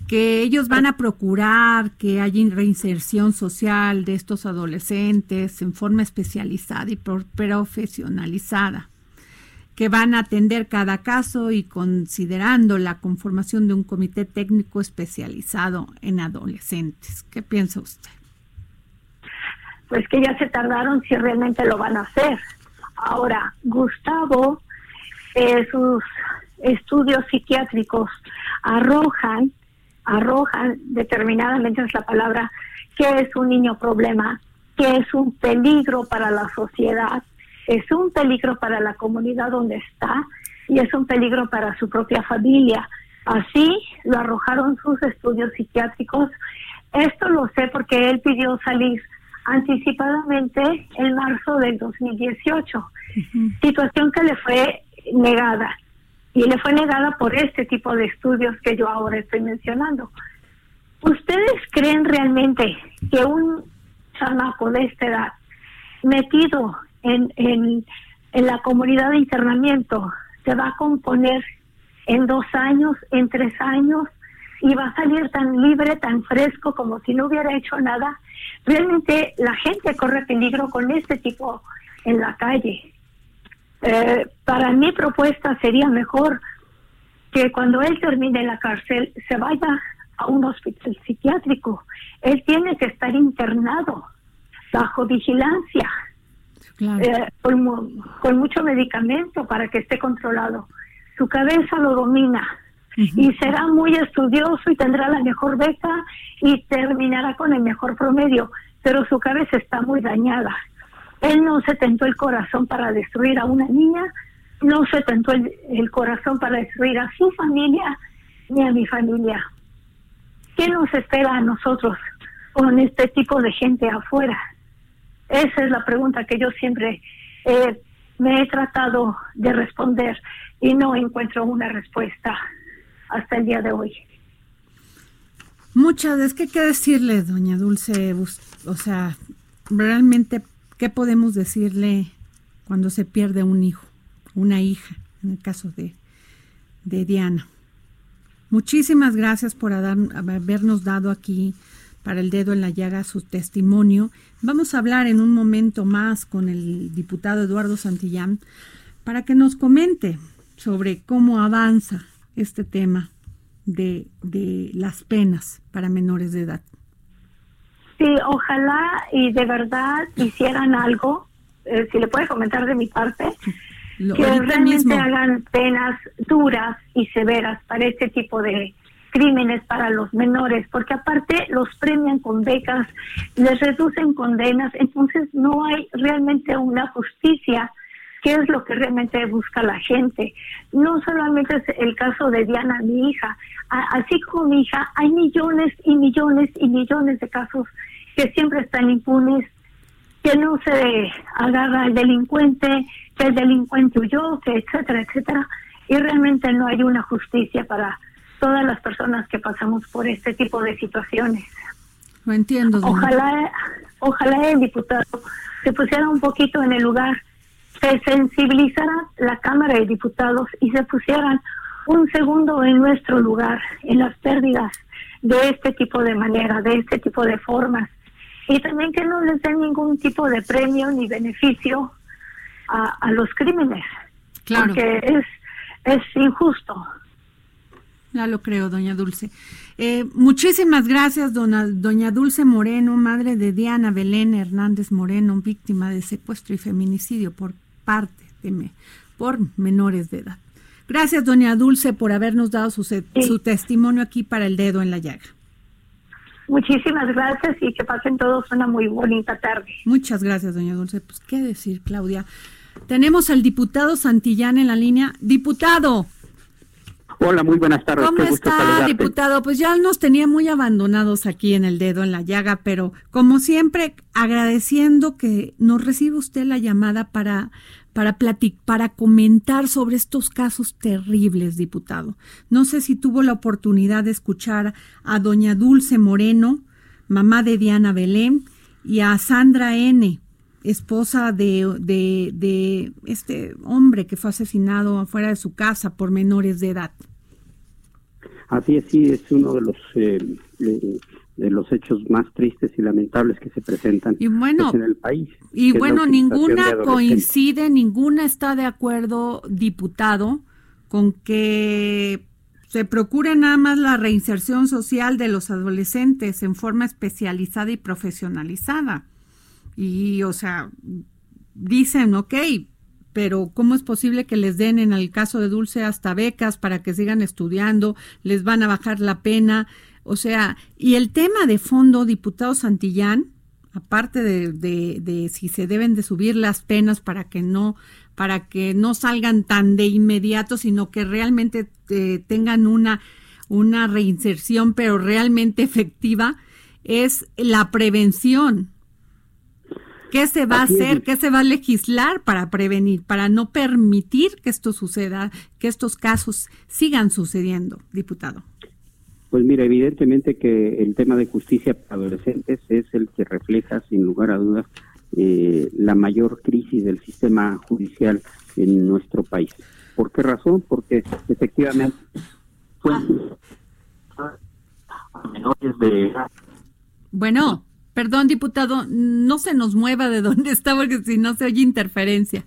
que ellos van a procurar que haya reinserción social de estos adolescentes en forma especializada y pro- profesionalizada, que van a atender cada caso y considerando la conformación de un comité técnico especializado en adolescentes. ¿Qué piensa usted? pues que ya se tardaron si realmente lo van a hacer. Ahora, Gustavo, eh, sus estudios psiquiátricos arrojan, arrojan determinadamente es la palabra, que es un niño problema, que es un peligro para la sociedad, es un peligro para la comunidad donde está y es un peligro para su propia familia. Así lo arrojaron sus estudios psiquiátricos. Esto lo sé porque él pidió salir anticipadamente en marzo del 2018, situación que le fue negada y le fue negada por este tipo de estudios que yo ahora estoy mencionando. ¿Ustedes creen realmente que un chamaco de esta edad metido en, en, en la comunidad de internamiento se va a componer en dos años, en tres años, y va a salir tan libre, tan fresco, como si no hubiera hecho nada? Realmente la gente corre peligro con este tipo en la calle. Eh, para mi propuesta sería mejor que cuando él termine en la cárcel se vaya a un hospital psiquiátrico. Él tiene que estar internado bajo vigilancia, Claro. eh, con mucho medicamento para que esté controlado. Su cabeza lo domina y será muy estudioso y tendrá la mejor beca y terminará con el mejor promedio, pero su cabeza está muy dañada. Él no se tentó el corazón para destruir a una niña, no se tentó el, corazón para destruir a su familia ni a mi familia. ¿Qué nos espera a nosotros con este tipo de gente afuera? Esa es la pregunta que yo siempre eh, me he tratado de responder y no encuentro una respuesta hasta el día de hoy. Muchas, es que qué decirle, doña Dulce, o sea, realmente, ¿qué podemos decirle cuando se pierde un hijo, una hija, en el caso de, de Diana? Muchísimas gracias por haber- habernos dado aquí para el dedo en la llaga su testimonio. Vamos a hablar en un momento más con el diputado Eduardo Santillán para que nos comente sobre cómo avanza este tema de, de las penas para menores de edad. Sí, ojalá y de verdad hicieran algo, eh, si le puede comentar de mi parte, Lo- que realmente mismo. hagan penas duras y severas para este tipo de crímenes para los menores, porque aparte los premian con becas, les reducen condenas, entonces no hay realmente una justicia, que es lo que realmente busca la gente. No solamente es el caso de Diana, mi hija, así como mi hija, hay millones y millones y millones de casos que siempre están impunes que no se agarra al delincuente, que el delincuente huyó, que etcétera, etcétera, y realmente no hay una justicia para todas las personas que pasamos por este tipo de situaciones. Lo entiendo. doña. Ojalá, ojalá el diputado se pusiera un poquito en el lugar, se sensibilizara la Cámara de Diputados y se pusieran un segundo en nuestro lugar, en las pérdidas de este tipo de manera, de este tipo de formas. Y también que no les den ningún tipo de premio ni beneficio a, a los crímenes. Claro. Porque es, es injusto. Ya lo creo, doña Dulce. Eh, muchísimas gracias, dona- doña Dulce Moreno, madre de Diana Belén Hernández Moreno, víctima de secuestro y feminicidio por parte de me- por menores de edad. Gracias, doña Dulce, por habernos dado su, Sí. su testimonio aquí para el dedo en la llaga. Muchísimas gracias y que pasen todos una muy bonita tarde. Muchas gracias, doña Dulce. Pues, ¿qué decir, Claudia? Tenemos al diputado Santillán en la línea. Diputado, Hola, muy buenas tardes. ¿Cómo qué está, diputado? Pues ya nos tenía muy abandonados aquí en el dedo en la llaga, pero como siempre, agradeciendo que nos reciba usted la llamada para para para comentar sobre estos casos terribles, diputado. No sé si tuvo la oportunidad de escuchar a doña Dulce Moreno, mamá de Diana Belén, y a Sandra N., esposa de, de, de este hombre que fue asesinado afuera de su casa por menores de edad. Así es, sí, es uno de los eh, eh, de los hechos más tristes y lamentables que se presentan Y bueno, pues, en el país. Y bueno, ninguna coincide, ninguna está de acuerdo, diputado, con que se procure nada más la reinserción social de los adolescentes en forma especializada y profesionalizada. Y, o sea, dicen, ok, pero ¿cómo es posible que les den en el caso de Dulce hasta becas para que sigan estudiando? Les van a bajar la pena. O sea, y el tema de fondo, diputado Santillán, aparte de, de, de si se deben de subir las penas para que no para que no salgan tan de inmediato, sino que realmente eh, tengan una, una reinserción, pero realmente efectiva, es la prevención. ¿Qué se va Así a es. hacer? ¿Qué se va a legislar para prevenir, para no permitir que esto suceda, que estos casos sigan sucediendo, diputado? Pues mira, evidentemente que el tema de justicia para adolescentes es el que refleja, sin lugar a dudas, eh, la mayor crisis del sistema judicial en nuestro país. ¿Por qué razón? Porque efectivamente fue a menores de Bueno, perdón, diputado, no se nos mueva de (laughs) donde está porque si no se oye interferencia.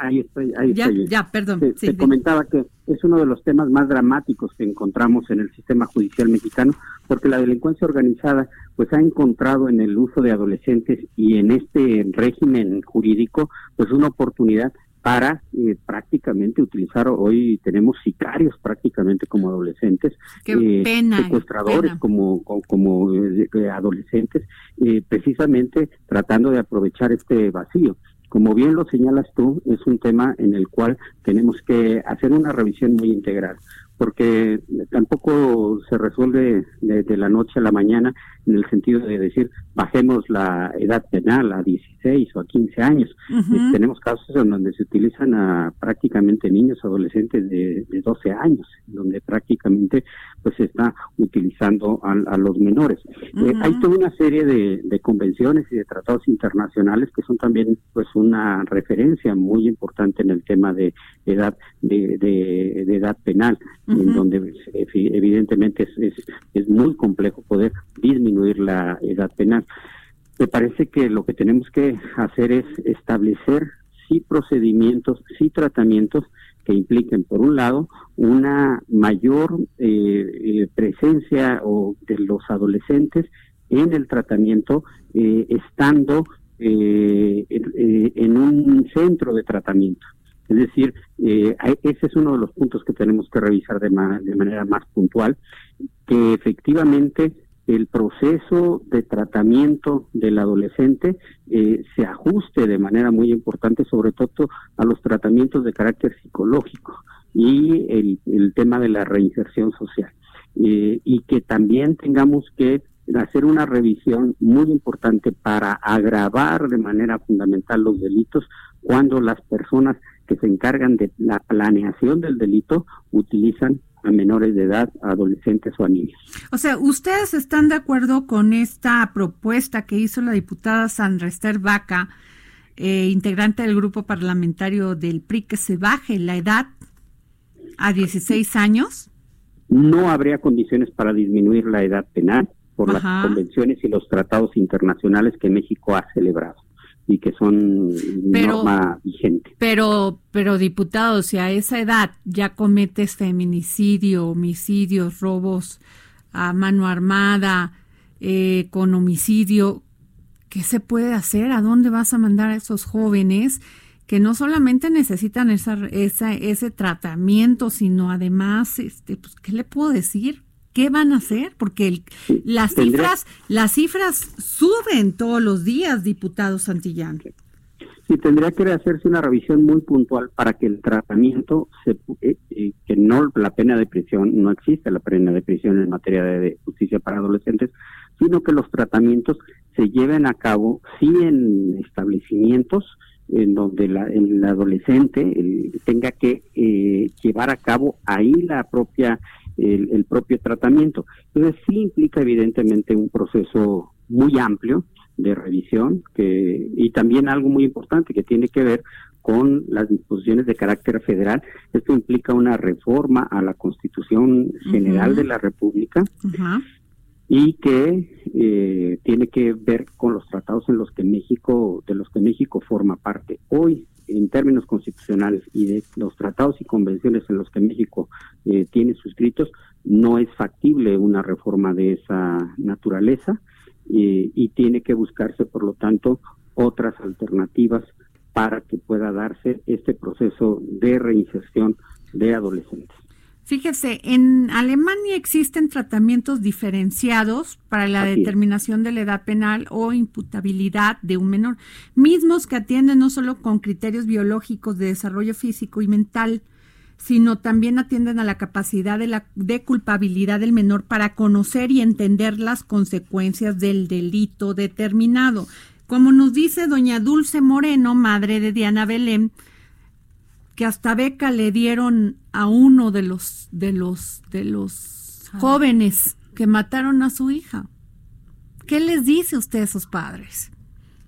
Ahí estoy, ahí Ya, estoy. ya, perdón. Te, sí, te di- comentaba que es uno de los temas más dramáticos que encontramos en el sistema judicial mexicano, porque la delincuencia organizada pues ha encontrado en el uso de adolescentes y en este régimen jurídico pues una oportunidad para eh, prácticamente utilizar hoy tenemos sicarios prácticamente como adolescentes Qué eh, pena, secuestradores pena. como como, como, eh, eh, adolescentes eh, precisamente tratando de aprovechar este vacío como bien lo señalas tú, es un tema en el cual tenemos que hacer una revisión muy integral, porque tampoco se resuelve de, de la noche a la mañana en el sentido de decir bajemos la edad penal a 16 o a 15 años. Eh, tenemos casos en donde se utilizan a prácticamente niños, adolescentes de, de 12 años, donde prácticamente pues se está utilizando a, a los menores. Eh, hay toda una serie de, de convenciones y de tratados internacionales que son también pues una referencia muy importante en el tema de edad de, de- de edad penal, en donde evi- evidentemente es, es, es muy complejo poder disminuir la edad penal. Me parece que lo que tenemos que hacer es establecer sí procedimientos, sí tratamientos que impliquen, por un lado, una mayor eh, eh, presencia o de los adolescentes en el tratamiento eh, estando eh, eh, en un centro de tratamiento. Es decir, ese es uno de los puntos que tenemos que revisar de, de manera más puntual, que efectivamente el proceso de tratamiento del adolescente se ajuste de manera muy importante, sobre todo a los tratamientos de carácter psicológico y el, el tema de la reinserción social. y que también tengamos que hacer una revisión muy importante para agravar de manera fundamental los delitos cuando las personas que se encargan de la planeación del delito utilizan a menores de edad, a adolescentes o a niños. O sea, ¿ustedes están de acuerdo con esta propuesta que hizo la diputada Sandra Esther Vaca, eh, integrante del grupo parlamentario del PRI, que se baje la edad a 16 años? No habría condiciones para disminuir la edad penal por las convenciones y los tratados internacionales que México ha celebrado y que son norma vigente. Pero, pero diputado, si a esa edad ya cometes feminicidio, homicidios, robos a mano armada, eh, con homicidio, ¿qué se puede hacer? ¿A dónde vas a mandar a esos jóvenes que no solamente necesitan esa, esa, ese tratamiento, sino además, este, pues, ¿qué le puedo decir? ¿Qué van a hacer? Porque las cifras, las cifras suben todos los días, diputado Santillán. Sí, tendría que hacerse una revisión muy puntual para que el tratamiento, se, eh, eh, que no la pena de prisión, no existe la pena de prisión en materia de, justicia para adolescentes, sino que los tratamientos se lleven a cabo sí en establecimientos en donde la, el adolescente tenga que eh, llevar a cabo ahí la propia el, propio tratamiento. Entonces sí implica evidentemente un proceso muy amplio de revisión que y también algo muy importante que tiene que ver con las disposiciones de carácter federal. Esto implica una reforma a la Constitución General de la República y que eh, tiene que ver con los tratados en los que México de los que México forma parte. Hoy en términos constitucionales y de los tratados y convenciones en los que México eh, tiene suscritos, no es factible una reforma de esa naturaleza eh, y tiene que buscarse, por lo tanto, otras alternativas para que pueda darse este proceso de reinserción de adolescentes. Fíjese, en Alemania existen tratamientos diferenciados para la determinación de la edad penal o imputabilidad de un menor, mismos que atienden no solo con criterios biológicos de desarrollo físico y mental, sino también atienden a la capacidad de, la, de culpabilidad del menor para conocer y entender las consecuencias del delito determinado. Como nos dice doña Dulce Moreno, madre de Diana Belén, que hasta beca le dieron a uno de los de los de los ah. jóvenes que mataron a su hija. ¿Qué les dice usted a esos padres?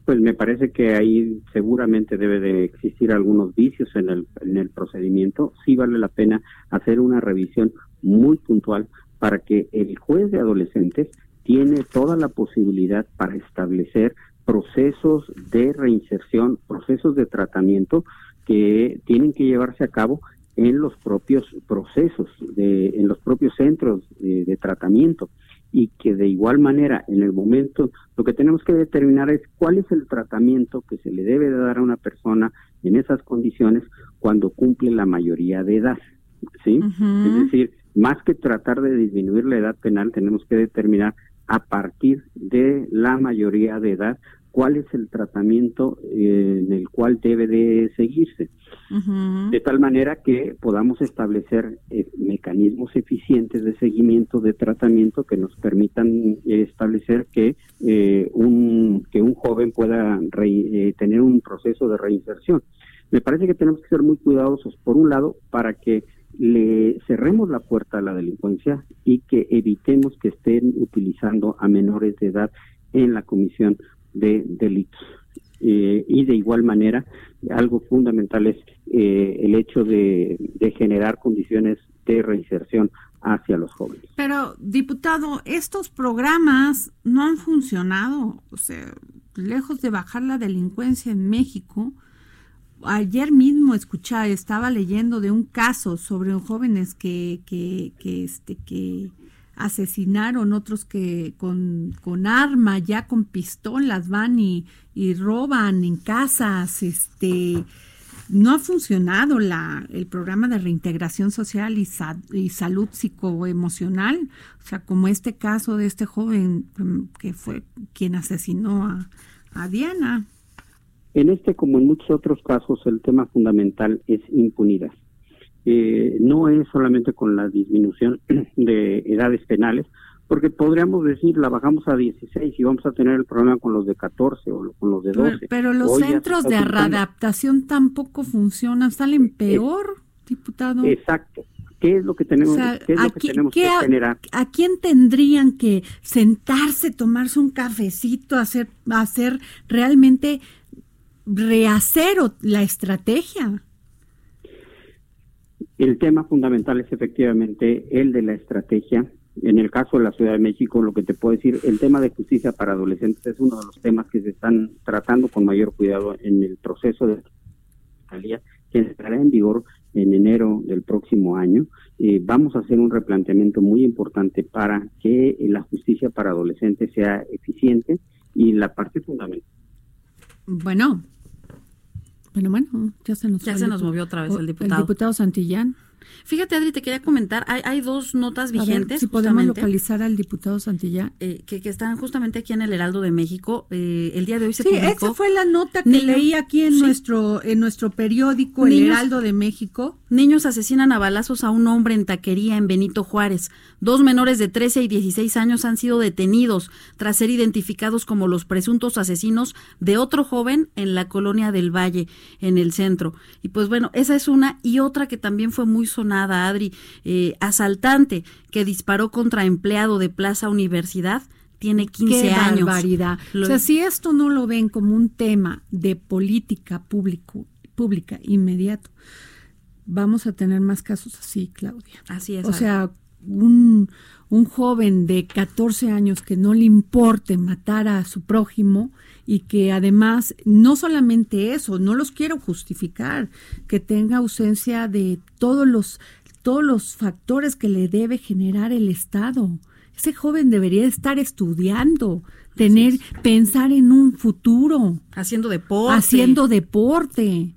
Pues me parece que ahí seguramente debe de existir algunos vicios en el, en el procedimiento. Sí vale la pena hacer una revisión muy puntual para que el juez de adolescentes tiene toda la posibilidad para establecer procesos de reinserción, procesos de tratamiento que tienen que llevarse a cabo en los propios procesos, de, en los propios centros de, tratamiento y que de igual manera en el momento lo que tenemos que determinar es cuál es el tratamiento que se le debe de dar a una persona en esas condiciones cuando cumple la mayoría de edad, ¿sí? Es decir, más que tratar de disminuir la edad penal, tenemos que determinar a partir de la mayoría de edad cuál es el tratamiento eh, en el cual debe de seguirse. De tal manera que podamos establecer eh, mecanismos eficientes de seguimiento de tratamiento que nos permitan eh, establecer que, un, que un joven pueda tener un proceso de reinserción. Me parece que tenemos que ser muy cuidadosos, por un lado, para que le cerremos la puerta a la delincuencia y que evitemos que estén utilizando a menores de edad en la comisión de delitos. Eh, y de igual manera, algo fundamental es eh, el hecho de, generar condiciones de reinserción hacia los jóvenes. Pero, diputado, estos programas no han funcionado. O sea, lejos de bajar la delincuencia en México, ayer mismo escuchaba, estaba leyendo de un caso sobre jóvenes que, que, que, este, que asesinaron, otros que con, con arma, ya con pistolas van y, y roban en casas, este no ha funcionado la, el programa de reintegración social y, sa- y salud psicoemocional, o sea, como este caso de este joven mm, que fue quien asesinó a, a Diana. En este, como en muchos otros casos, el tema fundamental es impunidad. Eh, no es solamente con la disminución (clears throat) de edades penales, porque podríamos decir, la bajamos a 16 y vamos a tener el problema con los de 14 o con los de 12. Pero los Hoy centros de readaptación tampoco funcionan, salen peor, diputado. Exacto. ¿Qué es lo que tenemos, O sea, qué es ¿a lo que qui- tenemos qué que generar? ¿A quién tendrían que sentarse, tomarse un cafecito, hacer, hacer realmente rehacer la estrategia? El tema fundamental es efectivamente el de la estrategia. En el caso de la Ciudad de México, lo que te puedo decir, el tema de justicia para adolescentes es uno de los temas que se están tratando con mayor cuidado en el proceso de fiscalía que entrará en vigor en enero del próximo año. Eh, vamos a hacer un replanteamiento muy importante para que la justicia para adolescentes sea eficiente y la parte fundamental Bueno, bueno, bueno, ya se nos, Ya se movió otra vez el diputado. El diputado Santillán. Fíjate, Adri, te quería comentar, hay, hay dos notas ver, vigentes si podemos localizar al diputado Santillán. eh, que, que están justamente aquí en el Heraldo de México. Eh, el día de hoy se Sí, publicó... esa fue la nota que leí aquí en sí. nuestro en nuestro periódico El Heraldo de México. Niños asesinan a balazos a un hombre en taquería en Benito Juárez. Dos menores de 13 y 16 años han sido detenidos tras ser identificados como los presuntos asesinos de otro joven en la colonia del Valle, en el centro. Y pues bueno, esa es una y otra que también fue muy sonada, Adri. Eh, asaltante que disparó contra empleado de Plaza Universidad. Tiene 15 Qué años. barbaridad. Lo- O sea, si esto no lo ven como un tema de política público, pública inmediato, vamos a tener más casos así, Claudia. Así es. O sea, un, un joven de 14 años que no le importe matar a su prójimo y que además, no solamente eso, no los quiero justificar, que tenga ausencia de todos los, todos los factores que le debe generar el Estado. Ese joven debería estar estudiando, tener, pensar en un futuro, haciendo deporte. haciendo deporte.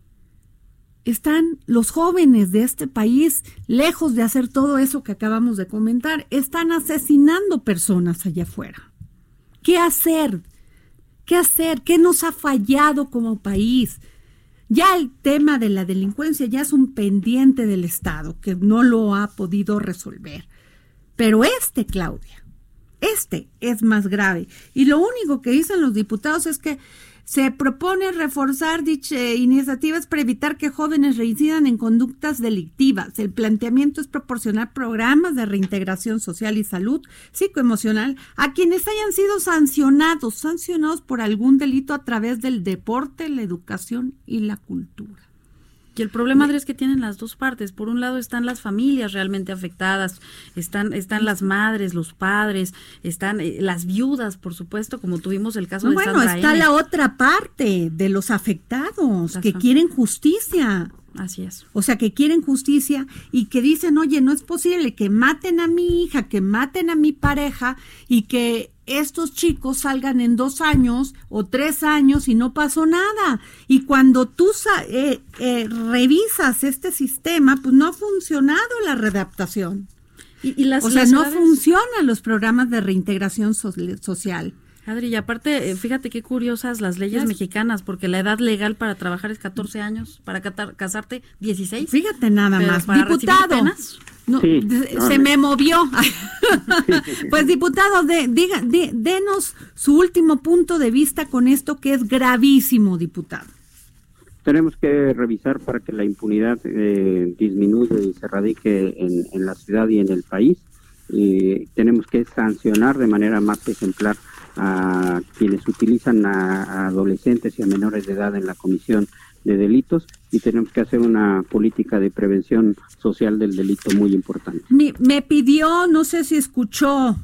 Están los jóvenes de este país, lejos de hacer todo eso que acabamos de comentar, están asesinando personas allá afuera. ¿Qué hacer? ¿Qué hacer? ¿Qué nos ha fallado como país? Ya el tema de la delincuencia ya es un pendiente del Estado que no lo ha podido resolver. Pero este, Claudia, este es más grave. Y lo único que dicen los diputados es que se propone reforzar dichas iniciativas para evitar que jóvenes reincidan en conductas delictivas. El planteamiento es proporcionar programas de reintegración social y salud psicoemocional a quienes hayan sido sancionados, sancionados por algún delito a través del deporte, la educación y la cultura. Y el problema, es que tienen las dos partes. Por un lado están las familias realmente afectadas, están, están las madres, los padres, están eh, las viudas, por supuesto, como tuvimos el caso No, de bueno, Sandra está la otra parte de los afectados Las que quieren justicia. Así es. O sea, que quieren justicia y que dicen, oye, no es posible que maten a mi hija, que maten a mi pareja y que estos chicos salgan en dos años o tres años y no pasó nada. Y cuando tú eh, eh, revisas este sistema, pues no ha funcionado la readaptación. Y, y las, o sea, las no funcionan los programas de reintegración so- social. Adri, y aparte, eh, fíjate qué curiosas las leyes Las- mexicanas, porque la edad legal para trabajar es 14 años, para catar- casarte 16. Fíjate nada más, para diputado. penas, No, Sí, de- no, se no. me movió. pues diputado, de, diga, de- denos su último punto de vista con esto que es gravísimo, diputado. tenemos que revisar para que la impunidad eh, disminuya y se radique en, en la ciudad y en el país. Eh, tenemos que sancionar de manera más ejemplar a quienes utilizan a, a adolescentes y a menores de edad en la comisión de delitos y tenemos que hacer una política de prevención social del delito muy importante. Me, me pidió, no sé si escuchó,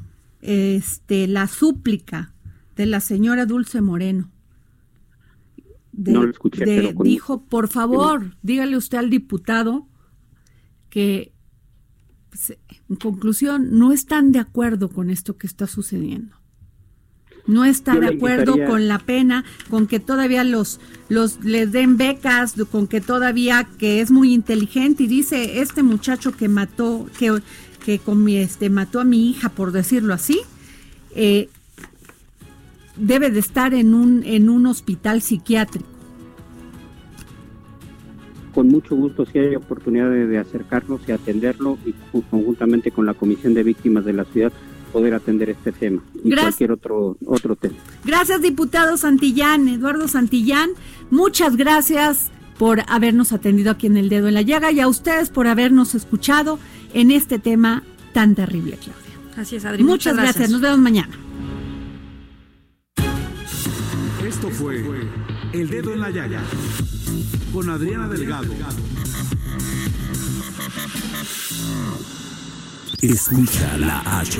este, la súplica de la señora Dulce Moreno. De- No lo escuché, de- pero con- dijo, por favor, dígale usted al diputado que pues, en conclusión, no están de acuerdo con esto que está sucediendo. No está Yo de acuerdo con la pena, con que todavía los, los les den becas, con que todavía que es muy inteligente y dice este muchacho que mató, que, que con mi, este, mató a mi hija, por decirlo así, eh, debe de estar en un, en un hospital psiquiátrico. Con mucho gusto, si hay oportunidad de, de acercarnos y atenderlo y conjuntamente con la Comisión de Víctimas de la Ciudad poder atender este tema y Gracias. cualquier otro otro tema. Gracias, diputado Santillán, Eduardo Santillán. Muchas gracias por habernos atendido aquí en El Dedo en la Llaga y a ustedes por habernos escuchado en este tema tan terrible, Claudia. Así es, Adri. Muchas, gracias. Nos vemos mañana. Esto fue El Dedo en la Llaga con Adriana Delgado. Escucha la H,